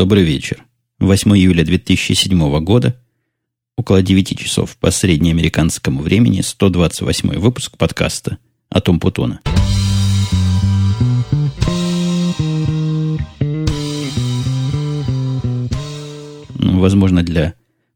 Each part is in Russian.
добрый вечер. 8 июля 2007 года, около 9 часов по среднеамериканскому времени, 128 выпуск подкаста о Том Путона. Ну, возможно, для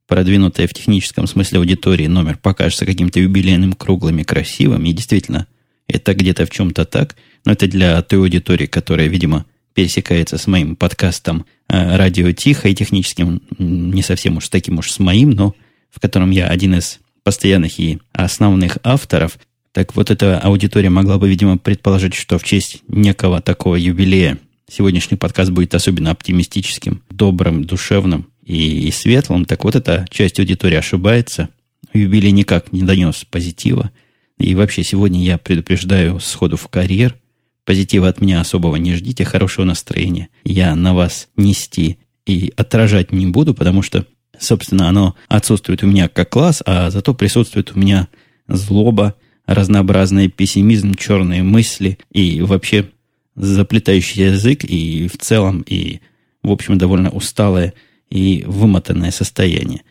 продвинутой в техническом смысле аудитории номер покажется каким-то юбилейным, круглым и красивым. И действительно, это где-то в чем-то так. Но это для той аудитории, которая, видимо, пересекается с моим подкастом э, «Радио Тихо» и техническим, не совсем уж таким уж с моим, но в котором я один из постоянных и основных авторов. Так вот, эта аудитория могла бы, видимо, предположить, что в честь некого такого юбилея сегодняшний подкаст будет особенно оптимистическим, добрым, душевным и, и светлым. Так вот, эта часть аудитории ошибается. Юбилей никак не донес позитива. И вообще, сегодня я предупреждаю сходу в карьер – Позитива от меня особого не ждите, хорошего настроения. Я на вас нести и отражать не буду, потому что, собственно, оно отсутствует у меня как класс, а зато присутствует у меня злоба, разнообразный пессимизм, черные мысли и вообще заплетающий язык и в целом, и в общем довольно усталое и вымотанное состояние.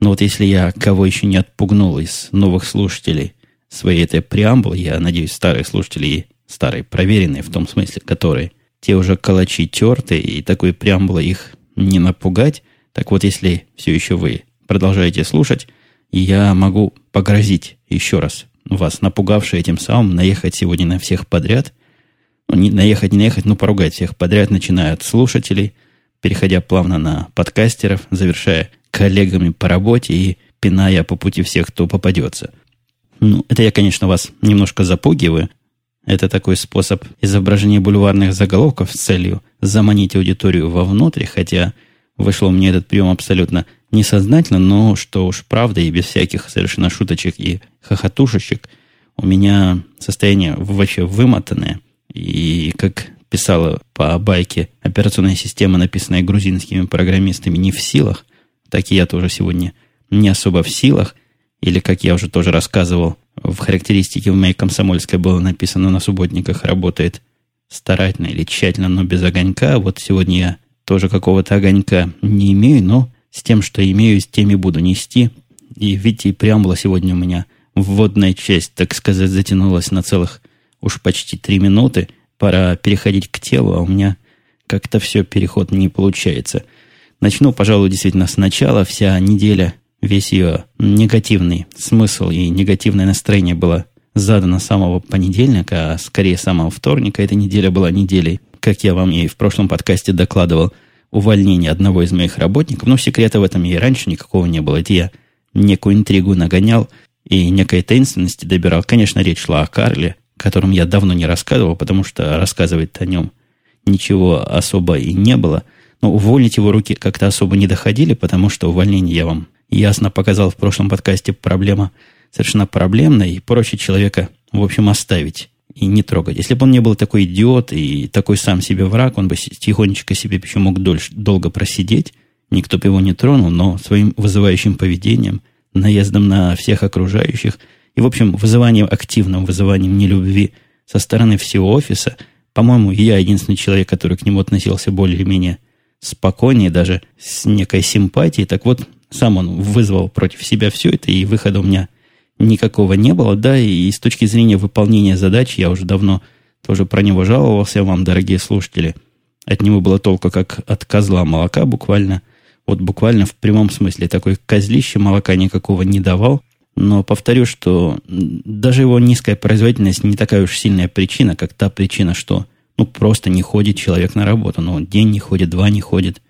Но вот если я кого еще не отпугнул из новых слушателей своей этой преамбулы, я надеюсь, старые слушатели старые, проверенные в том смысле, которые те уже калачи терты, и такой преамбулы их не напугать. Так вот, если все еще вы продолжаете слушать, я могу погрозить еще раз вас, напугавшие этим самым, наехать сегодня на всех подряд. Ну, не наехать, не наехать, но поругать всех подряд, начиная от слушателей, переходя плавно на подкастеров, завершая коллегами по работе и пиная по пути всех, кто попадется. Ну, это я, конечно, вас немножко запугиваю, это такой способ изображения бульварных заголовков с целью заманить аудиторию вовнутрь, хотя вышло мне этот прием абсолютно несознательно, но что уж правда и без всяких совершенно шуточек и хохотушечек, у меня состояние вообще вымотанное. И как писала по байке операционная система, написанная грузинскими программистами, не в силах, так и я тоже сегодня не особо в силах. Или, как я уже тоже рассказывал, в характеристике в моей комсомольской было написано, на субботниках работает старательно или тщательно, но без огонька. Вот сегодня я тоже какого-то огонька не имею, но с тем, что имею, с теми буду нести. И видите, преамбула сегодня у меня вводная часть, так сказать, затянулась на целых уж почти три минуты. Пора переходить к телу, а у меня как-то все, переход не получается. Начну, пожалуй, действительно сначала. Вся неделя весь ее негативный смысл и негативное настроение было задано с самого понедельника, а скорее самого вторника. Эта неделя была неделей, как я вам и в прошлом подкасте докладывал, увольнение одного из моих работников. Но секрета в этом и раньше никакого не было. Это я некую интригу нагонял и некой таинственности добирал. Конечно, речь шла о Карле, котором я давно не рассказывал, потому что рассказывать о нем ничего особо и не было. Но уволить его руки как-то особо не доходили, потому что увольнение я вам ясно показал в прошлом подкасте, проблема совершенно проблемная, и проще человека, в общем, оставить и не трогать. Если бы он не был такой идиот и такой сам себе враг, он бы тихонечко себе еще мог дольше, долго просидеть, никто бы его не тронул, но своим вызывающим поведением, наездом на всех окружающих и, в общем, вызыванием, активным вызыванием нелюбви со стороны всего офиса, по-моему, я единственный человек, который к нему относился более-менее спокойнее, даже с некой симпатией. Так вот, сам он вызвал против себя все это, и выхода у меня никакого не было, да, и с точки зрения выполнения задач я уже давно тоже про него жаловался вам, дорогие слушатели. От него было толку, как от козла молока буквально. Вот буквально в прямом смысле такой козлище молока никакого не давал. Но повторю, что даже его низкая производительность не такая уж сильная причина, как та причина, что ну, просто не ходит человек на работу. Ну, день не ходит, два не ходит.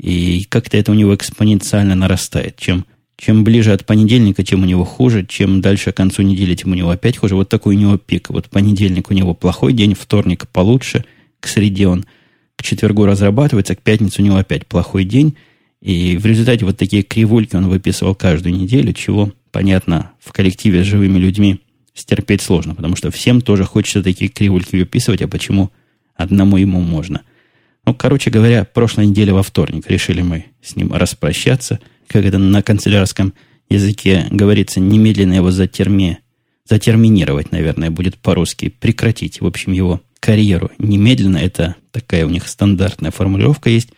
И как-то это у него экспоненциально нарастает. Чем, чем ближе от понедельника, тем у него хуже. Чем дальше к концу недели, тем у него опять хуже. Вот такой у него пик. Вот понедельник у него плохой день, вторник получше, к среде он к четвергу разрабатывается, к пятнице у него опять плохой день. И в результате вот такие кривульки он выписывал каждую неделю, чего, понятно, в коллективе с живыми людьми стерпеть сложно, потому что всем тоже хочется такие кривульки выписывать, а почему одному ему можно – ну, короче говоря, прошлой неделе во вторник решили мы с ним распрощаться. Как это на канцелярском языке говорится, немедленно его затерми, затерминировать, наверное, будет по-русски, прекратить, в общем, его карьеру. Немедленно, это такая у них стандартная формулировка есть.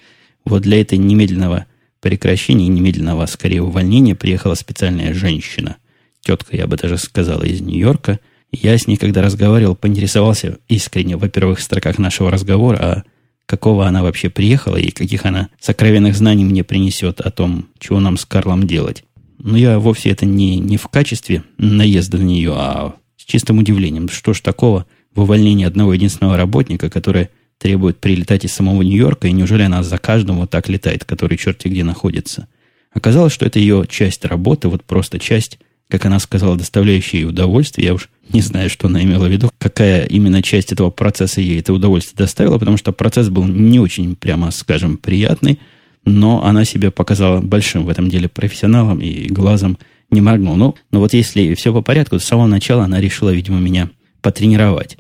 Вот для этой немедленного прекращения, немедленного, скорее, увольнения приехала специальная женщина. Тетка, я бы даже сказала, из Нью-Йорка. Я с ней, когда разговаривал, поинтересовался искренне во первых строках нашего разговора, а какого она вообще приехала и каких она сокровенных знаний мне принесет о том, чего нам с Карлом делать. Но я вовсе это не, не в качестве наезда на нее, а с чистым удивлением. Что ж такого в увольнении одного единственного работника, который требует прилетать из самого Нью-Йорка, и неужели она за каждым вот так летает, который черти где находится? Оказалось, что это ее часть работы, вот просто часть, как она сказала, доставляющая ей удовольствие. Я уж не знаю, что она имела в виду, какая именно часть этого процесса ей это удовольствие доставила, потому что процесс был не очень, прямо скажем, приятный, но она себя показала большим в этом деле профессионалом и глазом не моргнул. Ну, но вот если все по порядку, с самого начала она решила, видимо, меня потренировать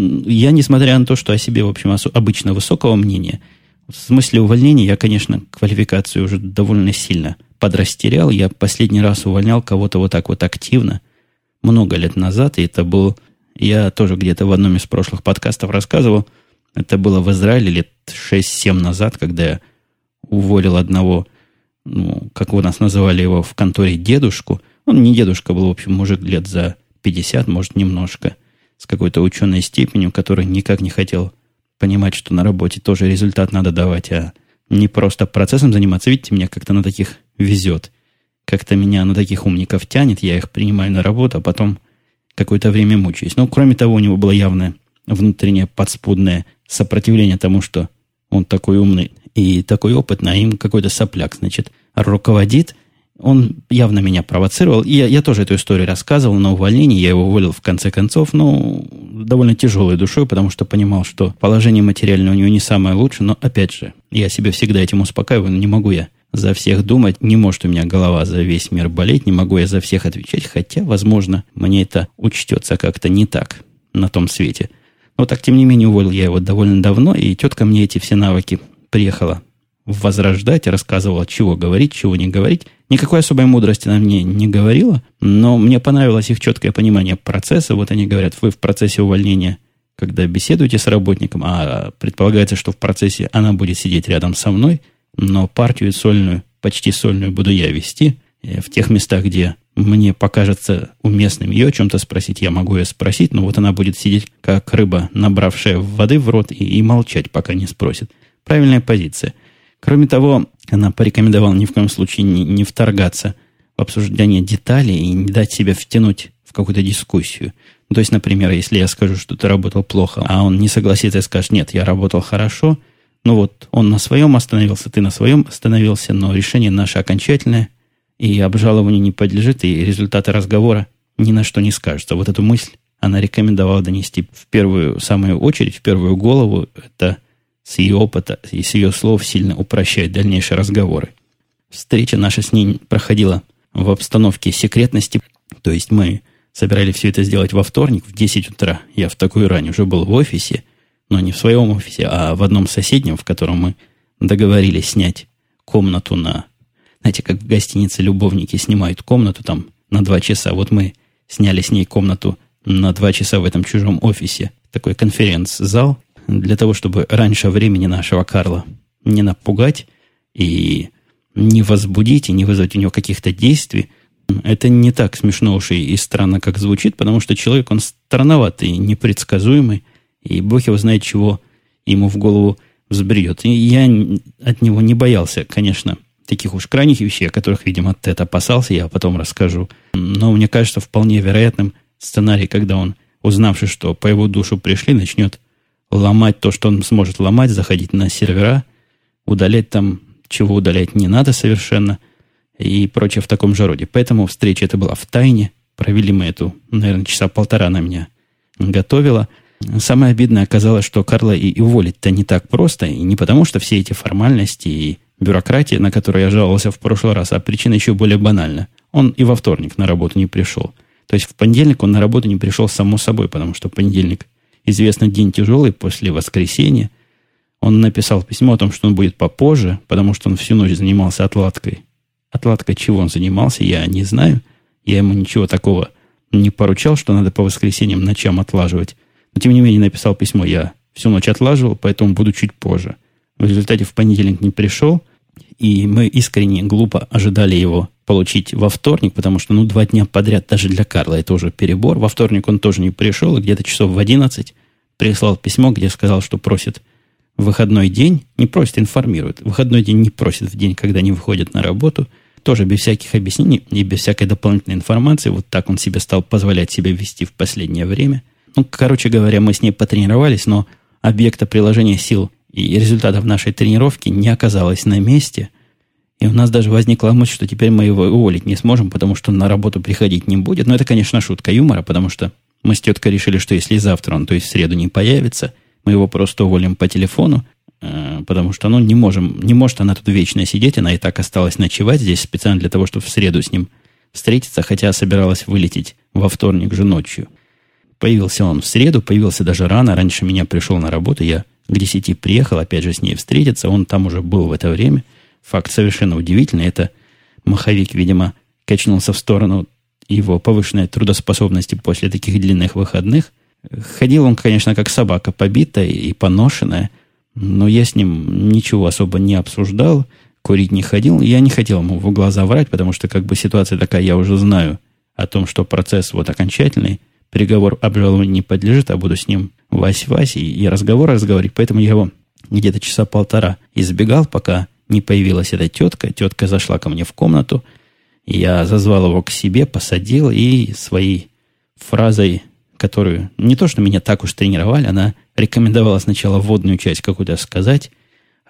я, несмотря на то, что о себе, в общем, обычно высокого мнения, в смысле увольнения я, конечно, квалификацию уже довольно сильно подрастерял. Я последний раз увольнял кого-то вот так вот активно много лет назад, и это был... Я тоже где-то в одном из прошлых подкастов рассказывал, это было в Израиле лет 6-7 назад, когда я уволил одного, ну, как у нас называли его в конторе, дедушку. Он не дедушка был, в общем, мужик лет за 50, может, немножко – с какой-то ученой степенью, который никак не хотел понимать, что на работе тоже результат надо давать, а не просто процессом заниматься. Видите, мне как-то на таких везет. Как-то меня на таких умников тянет, я их принимаю на работу, а потом какое-то время мучаюсь. Но, кроме того, у него было явное внутреннее подспудное сопротивление тому, что он такой умный и такой опытный, а им какой-то сопляк, значит, руководит – он явно меня провоцировал. И я, я тоже эту историю рассказывал на увольнении. Я его уволил в конце концов, ну, довольно тяжелой душой, потому что понимал, что положение материальное у него не самое лучшее. Но, опять же, я себя всегда этим успокаиваю. Но не могу я за всех думать. Не может у меня голова за весь мир болеть. Не могу я за всех отвечать. Хотя, возможно, мне это учтется как-то не так на том свете. Но так, тем не менее, уволил я его довольно давно. И тетка мне эти все навыки приехала возрождать, рассказывала, чего говорить, чего не говорить. Никакой особой мудрости она мне не говорила, но мне понравилось их четкое понимание процесса. Вот они говорят, вы в процессе увольнения, когда беседуете с работником, а предполагается, что в процессе она будет сидеть рядом со мной, но партию сольную, почти сольную буду я вести. Э, в тех местах, где мне покажется уместным ее о чем-то спросить, я могу ее спросить, но вот она будет сидеть, как рыба, набравшая воды в рот, и, и молчать, пока не спросит. Правильная позиция – Кроме того, она порекомендовала ни в коем случае не, не вторгаться в обсуждение деталей и не дать себя втянуть в какую-то дискуссию. Ну, то есть, например, если я скажу, что ты работал плохо, а он не согласится и скажет, нет, я работал хорошо, ну вот он на своем остановился, ты на своем остановился, но решение наше окончательное, и обжалованию не подлежит, и результаты разговора ни на что не скажутся. Вот эту мысль она рекомендовала донести в первую, самую очередь, в первую голову. Это с ее опыта и с ее слов сильно упрощает дальнейшие разговоры. Встреча наша с ней проходила в обстановке секретности, то есть мы собирались все это сделать во вторник в 10 утра. Я в такую рань уже был в офисе, но не в своем офисе, а в одном соседнем, в котором мы договорились снять комнату на... Знаете, как в гостинице любовники снимают комнату там на два часа. Вот мы сняли с ней комнату на два часа в этом чужом офисе. Такой конференц-зал, для того, чтобы раньше времени нашего Карла не напугать и не возбудить, и не вызвать у него каких-то действий, это не так смешно уж и, странно, как звучит, потому что человек, он странноватый, непредсказуемый, и Бог его знает, чего ему в голову взбредет. И я от него не боялся, конечно, таких уж крайних вещей, о которых, видимо, Тед опасался, я потом расскажу. Но мне кажется вполне вероятным сценарий, когда он, узнавший, что по его душу пришли, начнет ломать то, что он сможет ломать, заходить на сервера, удалять там, чего удалять не надо совершенно, и прочее в таком же роде. Поэтому встреча это была в тайне. Провели мы эту, наверное, часа полтора на меня готовила. Самое обидное оказалось, что Карла и, уволить-то не так просто, и не потому, что все эти формальности и бюрократия, на которую я жаловался в прошлый раз, а причина еще более банальна. Он и во вторник на работу не пришел. То есть в понедельник он на работу не пришел само собой, потому что понедельник известно день тяжелый после воскресенья. Он написал письмо о том, что он будет попозже, потому что он всю ночь занимался отладкой. Отладкой чего он занимался, я не знаю. Я ему ничего такого не поручал, что надо по воскресеньям ночам отлаживать. Но, тем не менее, написал письмо. Я всю ночь отлаживал, поэтому буду чуть позже. В результате в понедельник не пришел, и мы искренне глупо ожидали его получить во вторник, потому что, ну, два дня подряд даже для Карла это уже перебор. Во вторник он тоже не пришел, и где-то часов в 11 прислал письмо, где сказал, что просит выходной день, не просит, информирует. Выходной день не просит в день, когда не выходит на работу, тоже без всяких объяснений и без всякой дополнительной информации. Вот так он себе стал позволять себе вести в последнее время. Ну, короче говоря, мы с ней потренировались, но объекта приложения сил и результатов нашей тренировки не оказалось на месте. И у нас даже возникла мысль, что теперь мы его уволить не сможем, потому что на работу приходить не будет. Но это, конечно, шутка юмора, потому что мы с теткой решили, что если завтра он, то есть в среду, не появится, мы его просто уволим по телефону, э, потому что ну, не, можем, не может она тут вечно сидеть, она и так осталась ночевать здесь специально для того, чтобы в среду с ним встретиться, хотя собиралась вылететь во вторник же ночью. Появился он в среду, появился даже рано, раньше меня пришел на работу, я к десяти приехал, опять же, с ней встретиться. Он там уже был в это время. Факт совершенно удивительный. Это маховик, видимо, качнулся в сторону его повышенной трудоспособности после таких длинных выходных. Ходил он, конечно, как собака побитая и поношенная, но я с ним ничего особо не обсуждал, курить не ходил. Я не хотел ему в глаза врать, потому что как бы ситуация такая, я уже знаю о том, что процесс вот окончательный, приговор обжалованию не подлежит, а буду с ним Вась-Вась и, и разговор разговаривать. Поэтому я его где-то часа полтора избегал, пока не появилась эта тетка. Тетка зашла ко мне в комнату. Я зазвал его к себе, посадил и своей фразой, которую не то, что меня так уж тренировали, она рекомендовала сначала вводную часть какую-то сказать,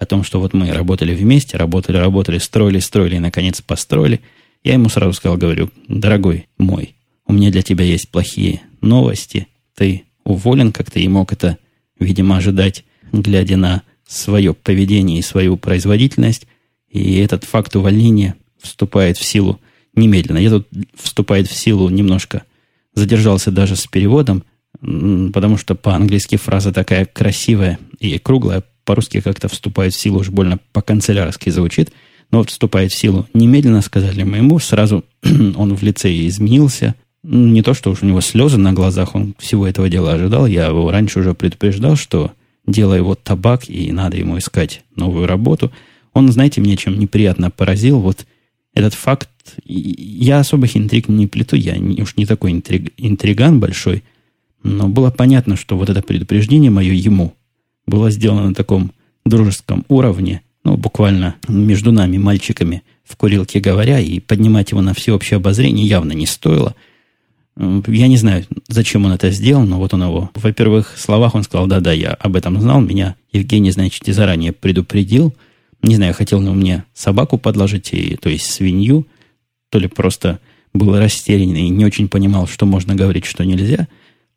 о том, что вот мы работали вместе, работали, работали, строили, строили и, наконец, построили. Я ему сразу сказал, говорю, дорогой мой, у меня для тебя есть плохие новости. Ты уволен, как ты и мог это, видимо, ожидать, глядя на свое поведение и свою производительность. И этот факт увольнения вступает в силу немедленно. Я тут вступает в силу немножко задержался даже с переводом, потому что по-английски фраза такая красивая и круглая, по-русски как-то вступает в силу, уж больно по-канцелярски звучит, но вот вступает в силу немедленно, сказали мы ему, сразу он в лице изменился, не то, что уж у него слезы на глазах, он всего этого дела ожидал. Я его раньше уже предупреждал, что дело его табак, и надо ему искать новую работу. Он, знаете, мне чем неприятно поразил. Вот этот факт, я особых интриг не плету, я уж не такой интриг, интриган большой, но было понятно, что вот это предупреждение мое ему было сделано на таком дружеском уровне, ну, буквально между нами, мальчиками, в курилке говоря, и поднимать его на всеобщее обозрение явно не стоило – я не знаю, зачем он это сделал, но вот он его. В первых словах он сказал, да-да, я об этом знал. Меня Евгений, значит, и заранее предупредил. Не знаю, хотел ли мне собаку подложить, и, то есть свинью, то ли просто был растерян и не очень понимал, что можно говорить, что нельзя.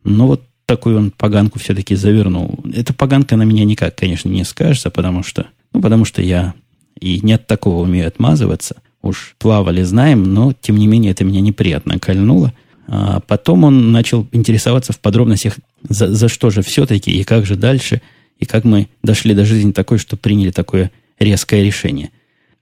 Но вот такую он поганку все-таки завернул. Эта поганка на меня никак, конечно, не скажется, потому что, ну, потому что я и не от такого умею отмазываться. Уж плавали, знаем, но, тем не менее, это меня неприятно кольнуло. А потом он начал интересоваться в подробностях, за, за что же все-таки и как же дальше, и как мы дошли до жизни такой, что приняли такое резкое решение.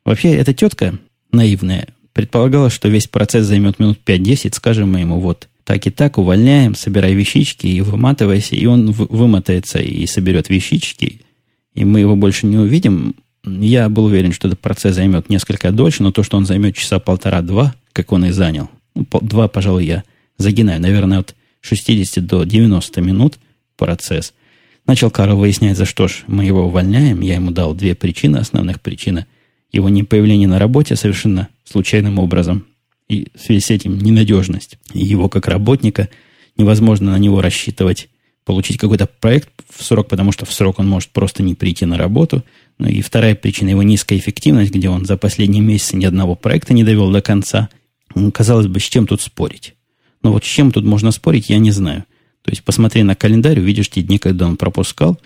Вообще, эта тетка наивная предполагала, что весь процесс займет минут 5-10, скажем мы ему, вот, так и так, увольняем, собирай вещички и выматывайся, и он вымотается и соберет вещички, и мы его больше не увидим. Я был уверен, что этот процесс займет несколько дольше, но то, что он займет часа полтора-два, как он и занял, ну, два, пожалуй, я загинаю, наверное, от 60 до 90 минут процесс. Начал Карл выяснять, за что ж мы его увольняем. Я ему дал две причины, основных причины. Его непоявление на работе совершенно случайным образом. И в связи с этим ненадежность его как работника. Невозможно на него рассчитывать получить какой-то проект в срок, потому что в срок он может просто не прийти на работу. Ну и вторая причина его низкая эффективность, где он за последние месяцы ни одного проекта не довел до конца. Казалось бы, с чем тут спорить? Но вот с чем тут можно спорить, я не знаю. То есть, посмотри на календарь, увидишь те дни, когда он пропускал.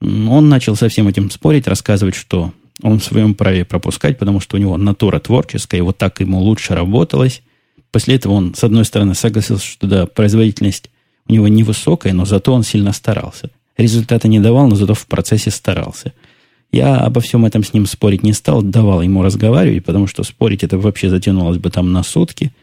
Он начал со всем этим спорить, рассказывать, что он в своем праве пропускать, потому что у него натура творческая, и вот так ему лучше работалось. После этого он, с одной стороны, согласился, что да, производительность у него невысокая, но зато он сильно старался. Результата не давал, но зато в процессе старался. Я обо всем этом с ним спорить не стал, давал ему разговаривать, потому что спорить это вообще затянулось бы там на сутки –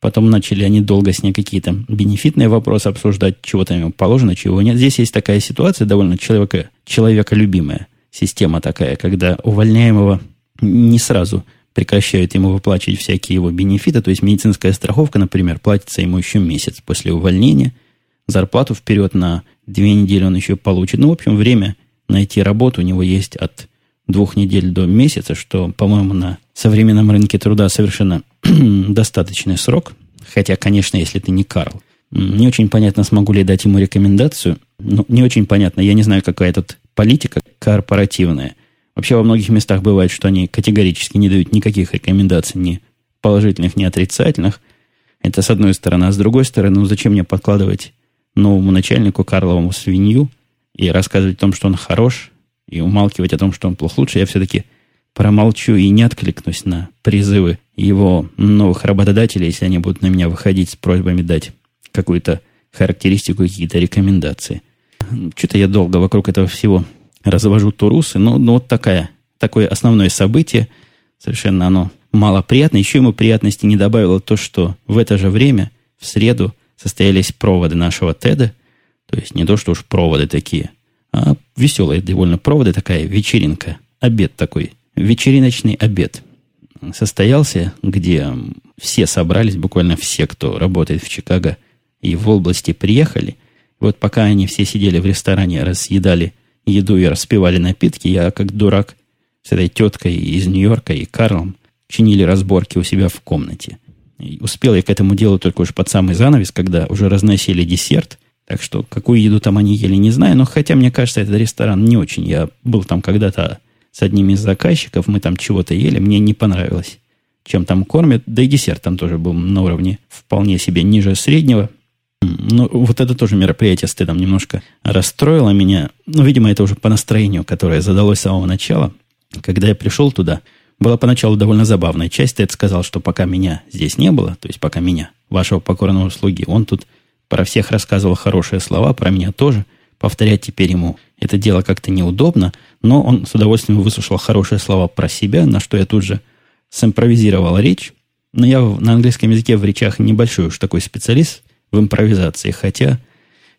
Потом начали они долго с ней какие-то бенефитные вопросы обсуждать, чего там ему положено, чего нет. Здесь есть такая ситуация довольно человека, человеколюбимая система такая, когда увольняемого не сразу прекращают ему выплачивать всякие его бенефиты, то есть медицинская страховка, например, платится ему еще месяц после увольнения, зарплату вперед на две недели он еще получит. Ну, в общем, время найти работу у него есть от двух недель до месяца, что, по-моему, на современном рынке труда совершенно достаточный срок. Хотя, конечно, если ты не Карл. Не очень понятно, смогу ли дать ему рекомендацию. Ну, не очень понятно. Я не знаю, какая тут политика корпоративная – Вообще во многих местах бывает, что они категорически не дают никаких рекомендаций, ни положительных, ни отрицательных. Это с одной стороны. А с другой стороны, ну зачем мне подкладывать новому начальнику Карловому свинью и рассказывать о том, что он хорош, и умалкивать о том, что он плохо лучше, я все-таки промолчу и не откликнусь на призывы его новых работодателей, если они будут на меня выходить с просьбами дать какую-то характеристику, какие-то рекомендации. Что-то я долго вокруг этого всего развожу турусы. Но, но вот такая, такое основное событие, совершенно оно малоприятно. Еще ему приятности не добавило то, что в это же время, в среду, состоялись проводы нашего TED. То есть не то, что уж проводы такие, а веселые довольно проводы, такая вечеринка, обед такой, вечериночный обед состоялся, где все собрались, буквально все, кто работает в Чикаго и в области, приехали. Вот пока они все сидели в ресторане, разъедали еду и распивали напитки, я, как дурак, с этой теткой из Нью-Йорка и Карлом чинили разборки у себя в комнате. И успел я к этому делу только уж под самый занавес, когда уже разносили десерт. Так что какую еду там они ели, не знаю. Но хотя, мне кажется, этот ресторан не очень. Я был там когда-то с одним из заказчиков, мы там чего-то ели, мне не понравилось, чем там кормят. Да и десерт там тоже был на уровне вполне себе ниже среднего. Ну, вот это тоже мероприятие с стыдом немножко расстроило меня. Ну, видимо, это уже по настроению, которое задалось с самого начала. Когда я пришел туда, была поначалу довольно забавная часть. Тед сказал, что пока меня здесь не было, то есть пока меня, вашего покорного слуги, он тут про всех рассказывал хорошие слова, про меня тоже. Повторять теперь ему это дело как-то неудобно, но он с удовольствием выслушал хорошие слова про себя, на что я тут же симпровизировал речь. Но я на английском языке в речах небольшой уж такой специалист, в импровизации. Хотя,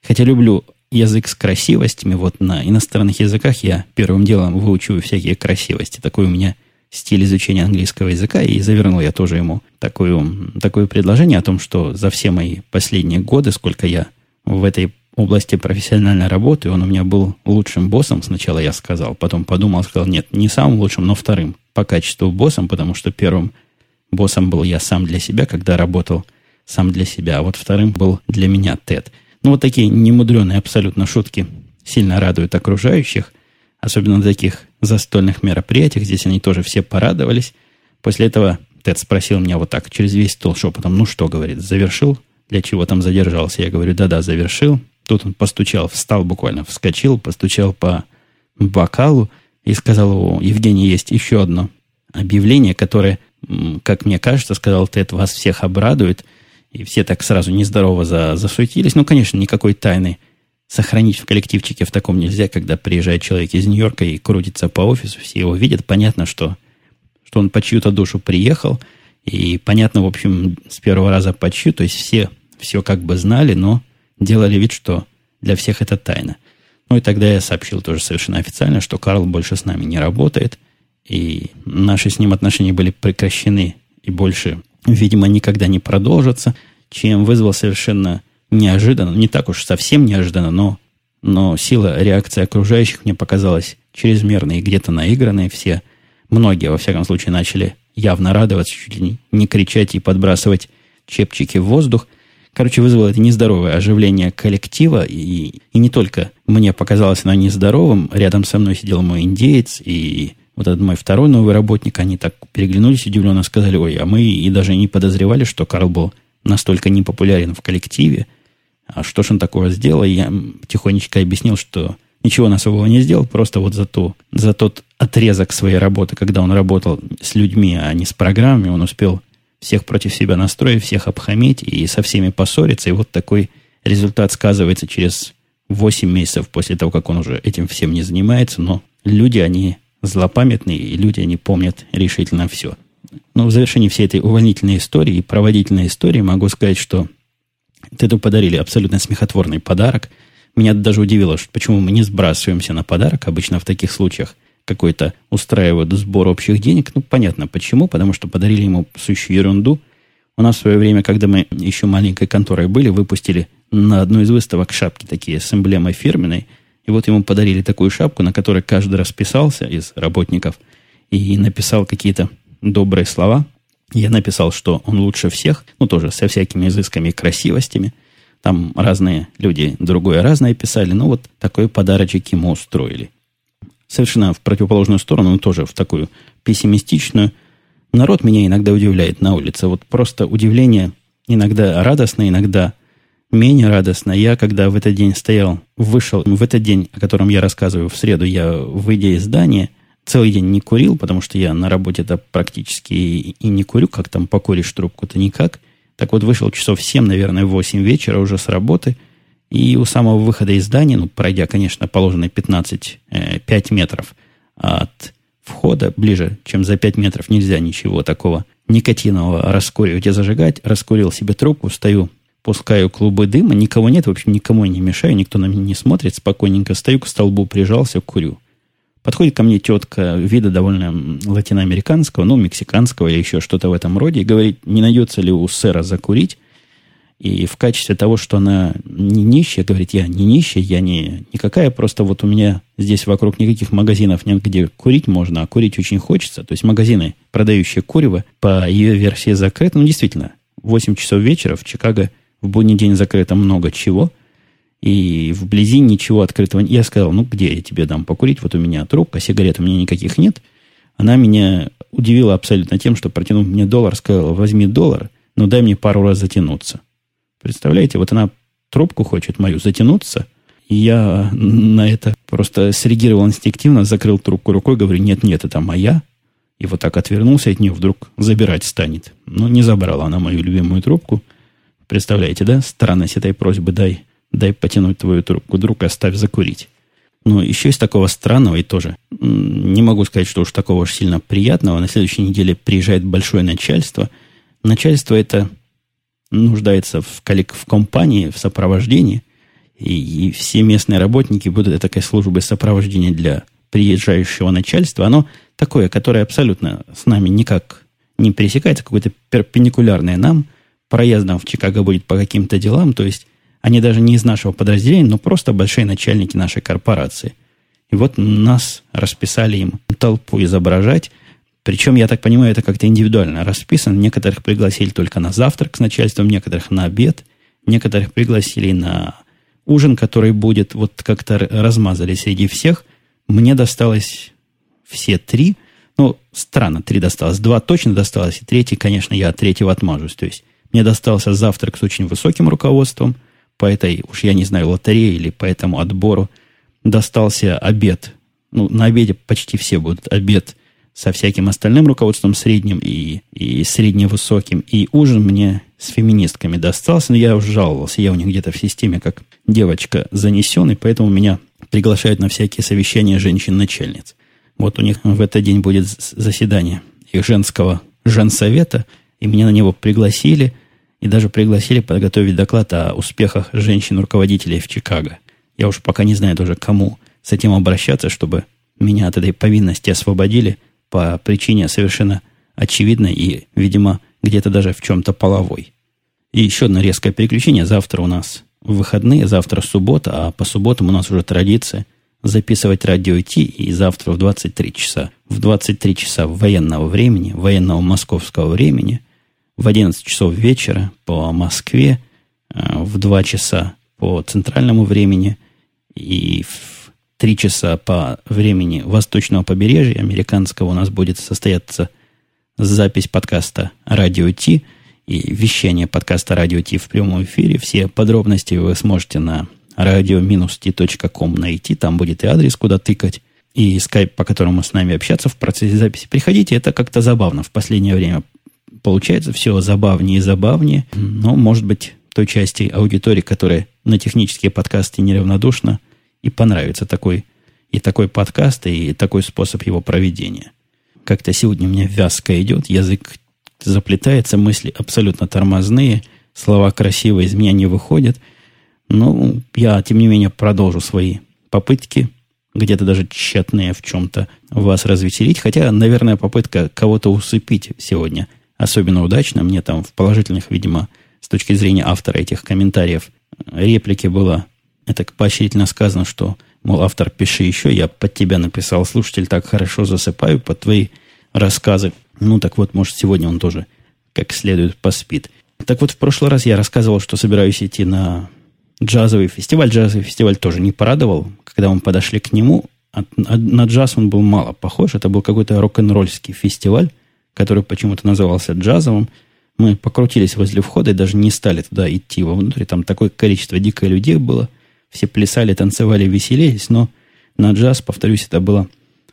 хотя люблю язык с красивостями. Вот на иностранных языках я первым делом выучиваю всякие красивости. Такой у меня стиль изучения английского языка. И завернул я тоже ему такое, такое предложение о том, что за все мои последние годы, сколько я в этой области профессиональной работы, он у меня был лучшим боссом, сначала я сказал, потом подумал, сказал, нет, не самым лучшим, но вторым по качеству боссом, потому что первым боссом был я сам для себя, когда работал – сам для себя, а вот вторым был для меня Тед. Ну, вот такие немудреные абсолютно шутки сильно радуют окружающих, особенно на таких застольных мероприятиях. Здесь они тоже все порадовались. После этого Тед спросил меня вот так, через весь стол шепотом, ну что, говорит, завершил? Для чего там задержался? Я говорю, да-да, завершил. Тут он постучал, встал буквально, вскочил, постучал по бокалу и сказал, о, Евгений, есть еще одно объявление, которое, как мне кажется, сказал Тед, вас всех обрадует – и все так сразу нездорово за, засуетились. Ну, конечно, никакой тайны сохранить в коллективчике в таком нельзя, когда приезжает человек из Нью-Йорка и крутится по офису, все его видят. Понятно, что, что он по чью-то душу приехал. И понятно, в общем, с первого раза по чью. То есть все все как бы знали, но делали вид, что для всех это тайна. Ну и тогда я сообщил тоже совершенно официально, что Карл больше с нами не работает. И наши с ним отношения были прекращены и больше видимо, никогда не продолжится, чем вызвал совершенно неожиданно, не так уж совсем неожиданно, но, но сила реакции окружающих мне показалась чрезмерной и где-то наигранной. Все, многие, во всяком случае, начали явно радоваться, чуть ли не, кричать и подбрасывать чепчики в воздух. Короче, вызвало это нездоровое оживление коллектива, и, и не только мне показалось оно нездоровым, рядом со мной сидел мой индеец, и вот этот мой второй новый работник, они так переглянулись удивленно, сказали, ой, а мы и даже не подозревали, что Карл был настолько непопулярен в коллективе. А что ж он такого сделал? Я тихонечко объяснил, что ничего он особого не сделал, просто вот за, то, за тот отрезок своей работы, когда он работал с людьми, а не с программами, он успел всех против себя настроить, всех обхамить и со всеми поссориться. И вот такой результат сказывается через 8 месяцев после того, как он уже этим всем не занимается. Но люди, они злопамятные, и люди, они помнят решительно все. Но в завершении всей этой увольнительной истории и проводительной истории могу сказать, что Теду подарили абсолютно смехотворный подарок. Меня даже удивило, что почему мы не сбрасываемся на подарок. Обычно в таких случаях какой-то устраивают сбор общих денег. Ну, понятно почему. Потому что подарили ему сущую ерунду. У нас в свое время, когда мы еще маленькой конторой были, выпустили на одну из выставок шапки такие с эмблемой фирменной. И вот ему подарили такую шапку, на которой каждый расписался из работников и написал какие-то добрые слова. Я написал, что он лучше всех, ну, тоже со всякими изысками и красивостями. Там разные люди другое разное писали, но вот такой подарочек ему устроили. Совершенно в противоположную сторону, но тоже в такую пессимистичную. Народ меня иногда удивляет на улице. Вот просто удивление иногда радостно, иногда менее радостно. Я, когда в этот день стоял, вышел, в этот день, о котором я рассказываю, в среду, я, выйдя из здания, целый день не курил, потому что я на работе это практически и не курю, как там покуришь трубку-то никак. Так вот, вышел часов в 7, наверное, в 8 вечера уже с работы, и у самого выхода из здания, ну, пройдя, конечно, положенные 15, э, 5 метров от входа, ближе, чем за 5 метров, нельзя ничего такого никотинового раскуривать и зажигать. Раскурил себе трубку, стою пускаю клубы дыма, никого нет, в общем, никому не мешаю, никто на меня не смотрит, спокойненько стою к столбу, прижался, курю. Подходит ко мне тетка вида довольно латиноамериканского, ну, мексиканского или еще что-то в этом роде, и говорит, не найдется ли у сэра закурить. И в качестве того, что она не нищая, говорит, я не нищая, я не никакая, просто вот у меня здесь вокруг никаких магазинов нет, где курить можно, а курить очень хочется. То есть магазины, продающие курево, по ее версии закрыты. Ну, действительно, 8 часов вечера в Чикаго – в будний день закрыто много чего, и вблизи ничего открытого. Я сказал, ну где я тебе дам покурить? Вот у меня трубка, сигарет у меня никаких нет. Она меня удивила абсолютно тем, что протянув мне доллар, сказала, возьми доллар, но дай мне пару раз затянуться. Представляете, вот она трубку хочет мою затянуться, и я на это просто среагировал инстинктивно, закрыл трубку рукой, говорю, нет-нет, это моя. И вот так отвернулся от нее, вдруг забирать станет. Но не забрала она мою любимую трубку – Представляете, да? Странность этой просьбы дай, дай потянуть твою трубку, друг, оставь закурить. Но еще из такого странного и тоже не могу сказать, что уж такого уж сильно приятного. На следующей неделе приезжает большое начальство. Начальство это нуждается в, коллег, в компании, в сопровождении. И, и все местные работники будут этой службой сопровождения для приезжающего начальства. Оно такое, которое абсолютно с нами никак не пересекается, какое-то перпендикулярное нам – проездом в Чикаго будет по каким-то делам, то есть они даже не из нашего подразделения, но просто большие начальники нашей корпорации. И вот нас расписали им толпу изображать. Причем, я так понимаю, это как-то индивидуально расписано. Некоторых пригласили только на завтрак с начальством, некоторых на обед, некоторых пригласили на ужин, который будет, вот как-то размазали среди всех. Мне досталось все три. Ну, странно, три досталось. Два точно досталось, и третий, конечно, я от третьего отмажусь. То есть мне достался завтрак с очень высоким руководством. По этой, уж я не знаю, лотерее или по этому отбору достался обед. Ну, на обеде почти все будут обед со всяким остальным руководством средним и, и средневысоким. И ужин мне с феминистками достался, но я уже жаловался. Я у них где-то в системе как девочка занесен, и поэтому меня приглашают на всякие совещания женщин-начальниц. Вот у них в этот день будет заседание их женского женсовета – и меня на него пригласили, и даже пригласили подготовить доклад о успехах женщин-руководителей в Чикаго. Я уж пока не знаю даже, кому с этим обращаться, чтобы меня от этой повинности освободили по причине совершенно очевидной и, видимо, где-то даже в чем-то половой. И еще одно резкое переключение. Завтра у нас выходные, завтра суббота, а по субботам у нас уже традиция записывать радио Ти, и завтра в 23 часа. В 23 часа военного времени, военного московского времени, в 11 часов вечера по Москве, э, в 2 часа по центральному времени и в 3 часа по времени восточного побережья американского у нас будет состояться запись подкаста «Радио Ти» и вещание подкаста «Радио Ти» в прямом эфире. Все подробности вы сможете на radio-t.com найти. Там будет и адрес, куда тыкать, и скайп, по которому с нами общаться в процессе записи. Приходите, это как-то забавно в последнее время получается все забавнее и забавнее, но, может быть, той части аудитории, которая на технические подкасты неравнодушна, и понравится такой, и такой подкаст, и такой способ его проведения. Как-то сегодня у меня вязко идет, язык заплетается, мысли абсолютно тормозные, слова красивые из меня не выходят. Но я, тем не менее, продолжу свои попытки где-то даже тщетные в чем-то вас развеселить. Хотя, наверное, попытка кого-то усыпить сегодня особенно удачно. Мне там в положительных, видимо, с точки зрения автора этих комментариев реплики было это поощрительно сказано, что, мол, автор, пиши еще, я под тебя написал, слушатель, так хорошо засыпаю под твои рассказы. Ну, так вот, может, сегодня он тоже как следует поспит. Так вот, в прошлый раз я рассказывал, что собираюсь идти на джазовый фестиваль. Джазовый фестиваль тоже не порадовал. Когда мы подошли к нему, на джаз он был мало похож. Это был какой-то рок-н-ролльский фестиваль, который почему-то назывался джазовым. Мы покрутились возле входа и даже не стали туда идти вовнутрь. Там такое количество дикое людей было. Все плясали, танцевали, веселились. Но на джаз, повторюсь, это было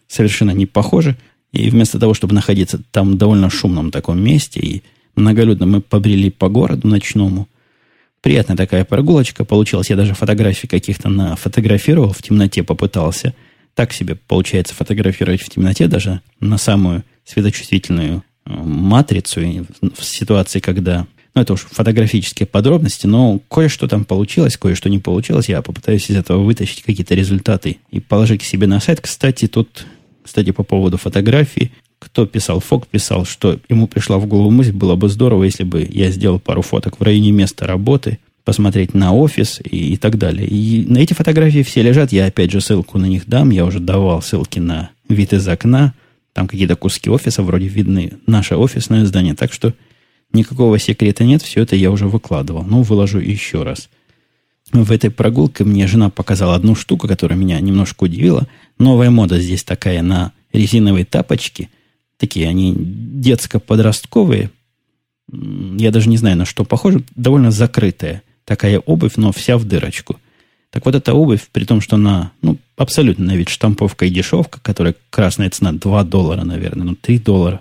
совершенно не похоже. И вместо того, чтобы находиться там довольно шумном таком месте и многолюдно, мы побрели по городу ночному. Приятная такая прогулочка получилась. Я даже фотографии каких-то нафотографировал, в темноте попытался. Так себе получается фотографировать в темноте, даже на самую светочувствительную э, матрицу в ситуации, когда... Ну, это уж фотографические подробности, но кое-что там получилось, кое-что не получилось. Я попытаюсь из этого вытащить какие-то результаты и положить к себе на сайт. Кстати, тут, кстати, по поводу фотографий, кто писал, Фок писал, что ему пришла в голову мысль, было бы здорово, если бы я сделал пару фоток в районе места работы, посмотреть на офис и, и так далее. И на эти фотографии все лежат. Я опять же ссылку на них дам. Я уже давал ссылки на вид из окна. Там какие-то куски офиса вроде видны. Наше офисное здание. Так что никакого секрета нет. Все это я уже выкладывал. Ну, выложу еще раз. В этой прогулке мне жена показала одну штуку, которая меня немножко удивила. Новая мода здесь такая на резиновые тапочки. Такие они детско-подростковые. Я даже не знаю, на что похоже. Довольно закрытая такая обувь, но вся в дырочку. Так вот, эта обувь, при том, что она, ну, абсолютно на вид штамповка и дешевка, которая красная цена 2 доллара, наверное, ну, 3 доллара,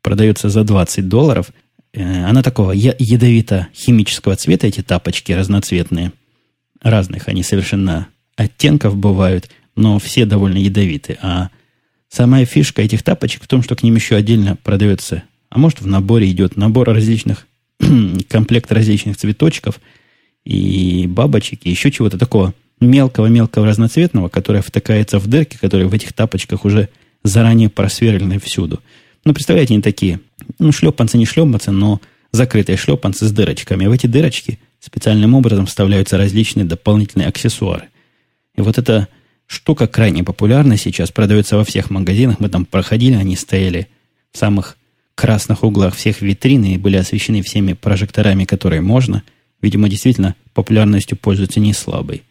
продается за 20 долларов, э, она такого ядовито-химического цвета, эти тапочки разноцветные, разных, они совершенно оттенков бывают, но все довольно ядовитые. А самая фишка этих тапочек в том, что к ним еще отдельно продается, а может в наборе идет набор различных, комплект различных цветочков – и бабочек, и еще чего-то такого мелкого-мелкого разноцветного, которое втыкается в дырки, которые в этих тапочках уже заранее просверлены всюду. Ну, представляете, они такие, ну, шлепанцы не шлепанцы, но закрытые шлепанцы с дырочками. В эти дырочки специальным образом вставляются различные дополнительные аксессуары. И вот эта штука крайне популярна сейчас, продается во всех магазинах. Мы там проходили, они стояли в самых красных углах всех витрин и были освещены всеми прожекторами, которые можно – Видимо, действительно популярностью пользуется не слабой.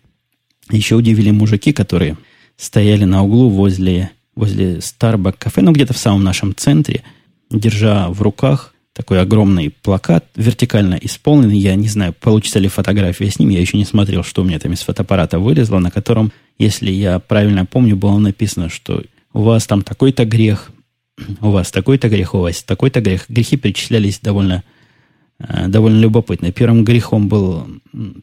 Еще удивили мужики, которые стояли на углу возле, возле Starbucks кафе, ну где-то в самом нашем центре, держа в руках такой огромный плакат, вертикально исполненный. Я не знаю, получится ли фотография с ним. Я еще не смотрел, что у меня там из фотоаппарата вылезло, на котором, если я правильно помню, было написано, что у вас там такой-то грех, у вас такой-то грех, у вас такой-то грех. Грехи перечислялись довольно довольно любопытно. Первым грехом был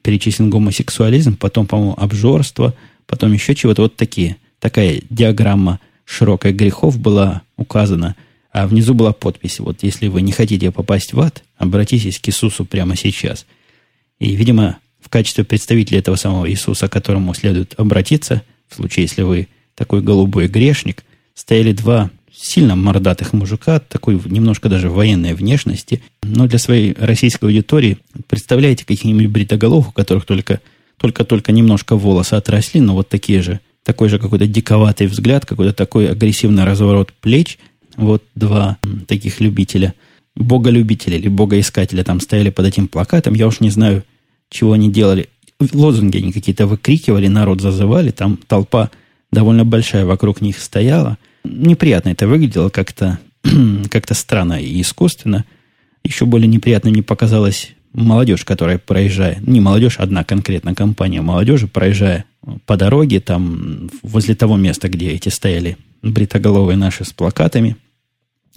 перечислен гомосексуализм, потом, по-моему, обжорство, потом еще чего-то. Вот такие. Такая диаграмма широкая грехов была указана, а внизу была подпись. Вот если вы не хотите попасть в ад, обратитесь к Иисусу прямо сейчас. И, видимо, в качестве представителя этого самого Иисуса, к которому следует обратиться, в случае, если вы такой голубой грешник, стояли два сильно мордатых мужика, такой немножко даже военной внешности, но для своей российской аудитории представляете каких-нибудь бритоголов, у которых только только-только немножко волосы отросли, но вот такие же, такой же какой-то диковатый взгляд, какой-то такой агрессивный разворот плеч. Вот два таких любителя, боголюбителя или богоискателя там стояли под этим плакатом. Я уж не знаю, чего они делали. Лозунги они какие-то выкрикивали, народ зазывали, там толпа довольно большая вокруг них стояла – неприятно это выглядело как-то как странно и искусственно. Еще более неприятно мне показалась молодежь, которая проезжает, не молодежь, одна конкретно компания молодежи, проезжая по дороге, там, возле того места, где эти стояли бритоголовые наши с плакатами,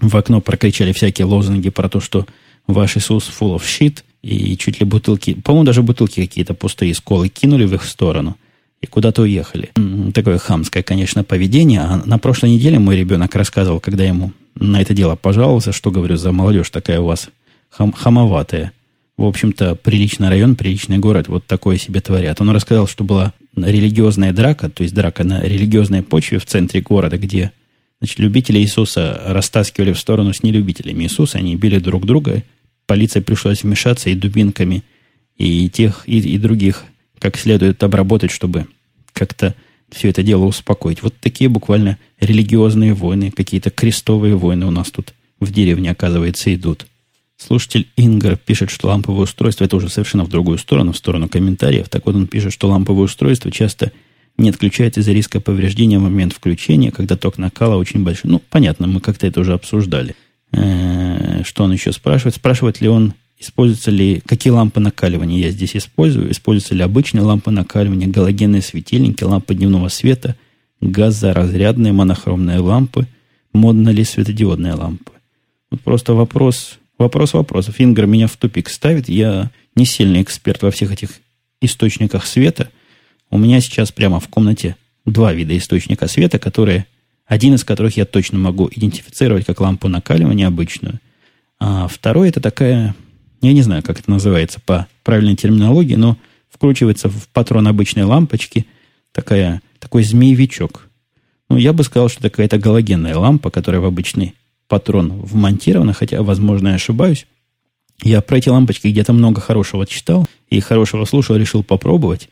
в окно прокричали всякие лозунги про то, что ваш Иисус full of shit, и чуть ли бутылки, по-моему, даже бутылки какие-то пустые из колы кинули в их сторону – и куда-то уехали. Такое хамское, конечно, поведение. А на прошлой неделе мой ребенок рассказывал, когда ему на это дело пожаловался, что, говорю, за молодежь такая у вас хам хамоватая. В общем-то, приличный район, приличный город, вот такое себе творят. Он рассказал, что была религиозная драка, то есть драка на религиозной почве в центре города, где значит, любители Иисуса растаскивали в сторону с нелюбителями Иисуса, они били друг друга, полиция пришлось вмешаться и дубинками, и тех, и, и других как следует обработать, чтобы как-то все это дело успокоить. Вот такие буквально религиозные войны, какие-то крестовые войны у нас тут в деревне, оказывается, идут. Слушатель Ингар пишет, что ламповое устройство, это уже совершенно в другую сторону, в сторону комментариев. Так вот он пишет, что ламповое устройство часто не отключается из-за риска повреждения в момент включения, когда ток накала очень большой. Ну, понятно, мы как-то это уже обсуждали. Э, что он еще спрашивает? Спрашивает ли он, используются ли, какие лампы накаливания я здесь использую? Используются ли обычные лампы накаливания, галогенные светильники, лампы дневного света, газоразрядные монохромные лампы, модно ли светодиодные лампы? Вот просто вопрос Вопрос вопросов. Ингр меня в тупик ставит. Я не сильный эксперт во всех этих источниках света. У меня сейчас прямо в комнате два вида источника света, которые, один из которых я точно могу идентифицировать как лампу накаливания обычную. А второй это такая, я не знаю, как это называется по правильной терминологии, но вкручивается в патрон обычной лампочки такая, такой змеевичок. Ну, я бы сказал, что это галогенная лампа, которая в обычной патрон вмонтировано, хотя, возможно, я ошибаюсь. Я про эти лампочки где-то много хорошего читал и хорошего слушал, решил попробовать.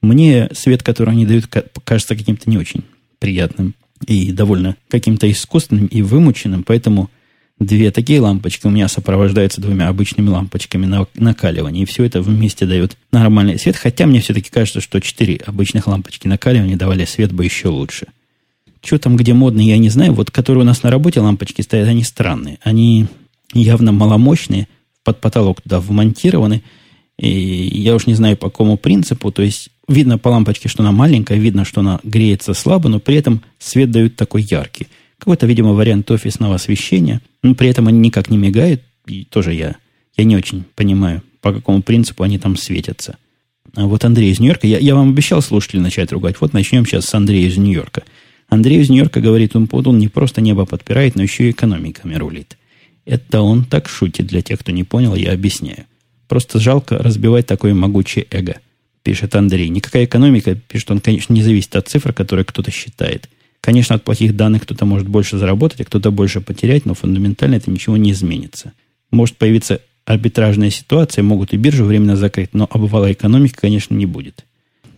Мне свет, который они дают, кажется каким-то не очень приятным и довольно каким-то искусственным и вымученным, поэтому две такие лампочки у меня сопровождаются двумя обычными лампочками на накаливания, и все это вместе дает нормальный свет, хотя мне все-таки кажется, что четыре обычных лампочки накаливания давали свет бы еще лучше – что там, где модные, я не знаю. Вот, которые у нас на работе лампочки стоят, они странные. Они явно маломощные, под потолок туда вмонтированы. И я уж не знаю, по какому принципу. То есть, видно по лампочке, что она маленькая, видно, что она греется слабо, но при этом свет дают такой яркий. Какой-то, видимо, вариант офисного освещения. Но при этом они никак не мигают. И тоже я, я не очень понимаю, по какому принципу они там светятся. А вот Андрей из Нью-Йорка. Я, я вам обещал слушателей начать ругать. Вот начнем сейчас с Андрея из Нью-Йорка. Андрей из Нью-Йорка говорит, он он не просто небо подпирает, но еще и экономиками рулит. Это он так шутит для тех, кто не понял, я объясняю. Просто жалко разбивать такое могучее эго, пишет Андрей. Никакая экономика, пишет он, конечно, не зависит от цифр, которые кто-то считает. Конечно, от плохих данных кто-то может больше заработать, а кто-то больше потерять, но фундаментально это ничего не изменится. Может появиться арбитражная ситуация, могут и биржу временно закрыть, но обвала экономики, конечно, не будет.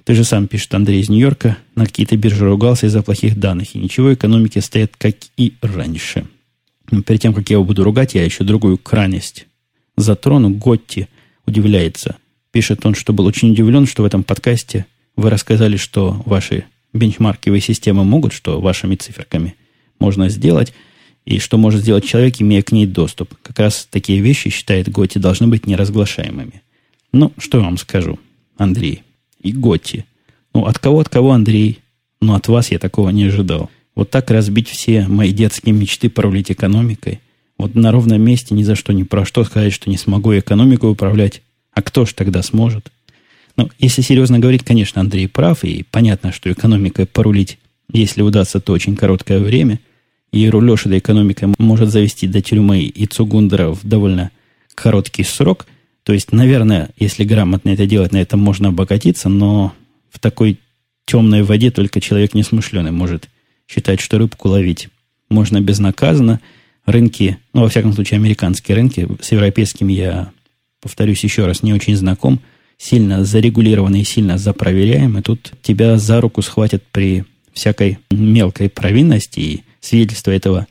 Ты же сам, пишет Андрей из Нью-Йорка, на какие-то биржи ругался из-за плохих данных. И ничего, экономики стоят как и раньше. Но перед тем, как я его буду ругать, я еще другую крайность затрону. Готти удивляется. Пишет он, что был очень удивлен, что в этом подкасте вы рассказали, что ваши бенчмарковые системы могут, что вашими циферками можно сделать, и что может сделать человек, имея к ней доступ. Как раз такие вещи, считает Готти, должны быть неразглашаемыми. Ну, что я вам скажу, Андрей и Готти. Ну, от кого, от кого, Андрей? Ну, от вас я такого не ожидал. Вот так разбить все мои детские мечты порулить экономикой. Вот на ровном месте ни за что, ни про что сказать, что не смогу экономику управлять. А кто ж тогда сможет? Ну, если серьезно говорить, конечно, Андрей прав, и понятно, что экономикой порулить, если удастся, то очень короткое время, и рулеж этой экономикой может завести до тюрьмы и Цугундера в довольно короткий срок – то есть, наверное, если грамотно это делать, на этом можно обогатиться, но в такой темной воде только человек несмышленый может считать, что рыбку ловить можно безнаказанно. Рынки, ну, во всяком случае, американские рынки, с европейскими я, повторюсь еще раз, не очень знаком, сильно зарегулированы и сильно запроверяемы. Тут тебя за руку схватят при всякой мелкой провинности, и свидетельства этого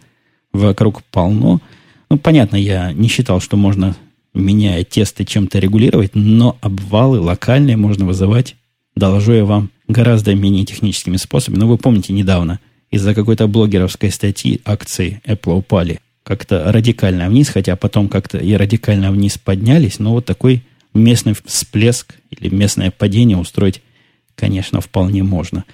вокруг полно. Ну, понятно, я не считал, что можно меняя тесты, чем-то регулировать, но обвалы локальные можно вызывать, доложу я вам, гораздо менее техническими способами. Но вы помните, недавно из-за какой-то блогеровской статьи акции Apple упали как-то радикально вниз, хотя потом как-то и радикально вниз поднялись, но вот такой местный всплеск или местное падение устроить, конечно, вполне можно.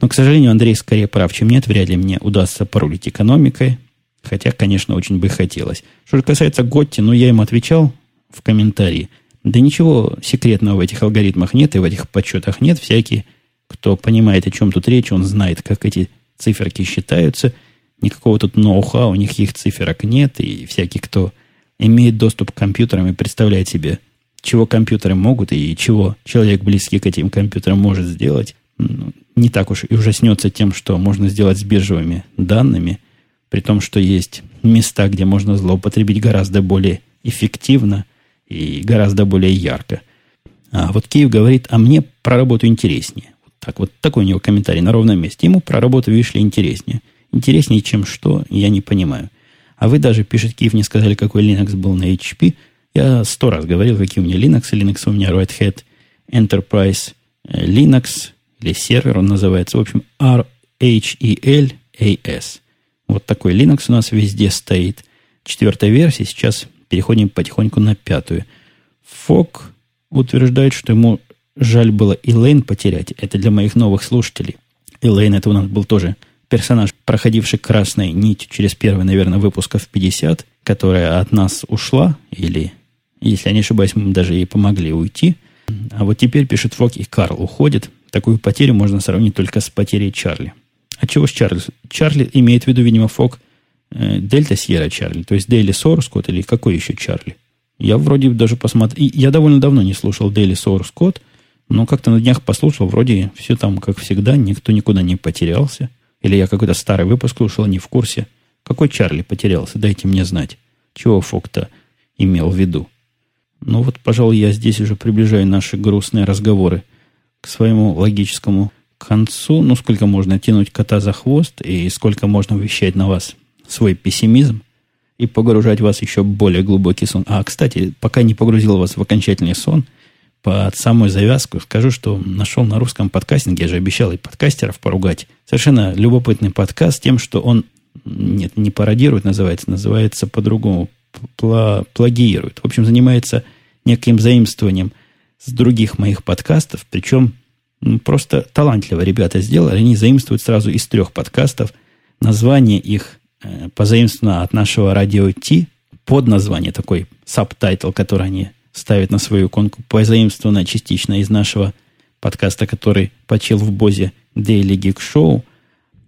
Но, к сожалению, Андрей скорее прав, чем нет. Вряд ли мне удастся порулить экономикой. Хотя, конечно, очень бы хотелось. Что же касается Готти, ну, я ему отвечал в комментарии. Да ничего секретного в этих алгоритмах нет и в этих подсчетах нет. Всякий, кто понимает, о чем тут речь, он знает, как эти циферки считаются. Никакого тут ноу-хау, никаких циферок нет. И всякий, кто имеет доступ к компьютерам и представляет себе, чего компьютеры могут и чего человек близкий к этим компьютерам может сделать, не так уж и ужаснется тем, что можно сделать с биржевыми данными, при том, что есть места, где можно злоупотребить гораздо более эффективно и гораздо более ярко. А вот Киев говорит, а мне про работу интереснее. Вот так вот такой у него комментарий на ровном месте. Ему про работу, видишь ли, интереснее. Интереснее, чем что, я не понимаю. А вы даже, пишет Киев, не сказали, какой Linux был на HP. Я сто раз говорил, какие у меня Linux. Linux у меня Red Hat Enterprise э, Linux, или сервер он называется. В общем, RHELAS. Вот такой Linux у нас везде стоит. Четвертая версия. Сейчас переходим потихоньку на пятую. Фок утверждает, что ему жаль было Элейн потерять. Это для моих новых слушателей. Элейн это у нас был тоже персонаж, проходивший красной нить через первый, наверное, выпусков 50, которая от нас ушла, или, если я не ошибаюсь, мы даже ей помогли уйти. А вот теперь, пишет Фок, и Карл уходит. Такую потерю можно сравнить только с потерей Чарли. А чего с Чарли? Чарли имеет в виду, видимо, Фок э, Дельта Сьерра Чарли, то есть Дейли Code или какой еще Чарли? Я вроде даже посмотрел... Я довольно давно не слушал Source Code, но как-то на днях послушал, вроде все там, как всегда, никто никуда не потерялся. Или я какой-то старый выпуск слушал, не в курсе. Какой Чарли потерялся? Дайте мне знать. Чего Фок-то имел в виду? Ну вот, пожалуй, я здесь уже приближаю наши грустные разговоры к своему логическому концу. Ну, сколько можно тянуть кота за хвост и сколько можно вещать на вас свой пессимизм и погружать вас еще более глубокий сон. А, кстати, пока не погрузил вас в окончательный сон, под самую завязку скажу, что нашел на русском подкастинге, я же обещал и подкастеров поругать, совершенно любопытный подкаст тем, что он, нет, не пародирует, называется, называется по-другому, плагирует. В общем, занимается неким заимствованием с других моих подкастов, причем просто талантливо ребята сделали. Они заимствуют сразу из трех подкастов. Название их э, позаимствовано от нашего Радио-Т, под название такой subtitle, который они ставят на свою иконку, позаимствовано частично из нашего подкаста, который почил в Бозе Daily Geek Show,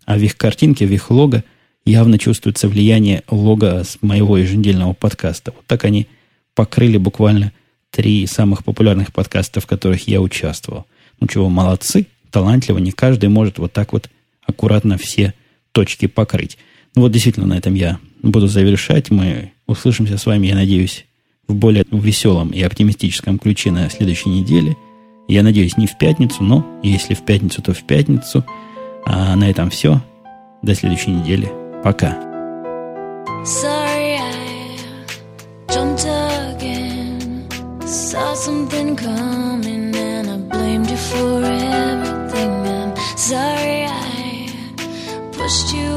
а в их картинке, в их лого явно чувствуется влияние лога с моего еженедельного подкаста. Вот так они покрыли буквально три самых популярных подкаста, в которых я участвовал. Ну чего, молодцы, талантливо, не каждый может вот так вот аккуратно все точки покрыть. Ну вот действительно на этом я буду завершать. Мы услышимся с вами, я надеюсь, в более веселом и оптимистическом ключе на следующей неделе. Я надеюсь, не в пятницу, но если в пятницу, то в пятницу. А на этом все. До следующей недели. Пока. Sorry, I jumped again. Saw something coming and I blamed you for everything. I'm sorry I pushed you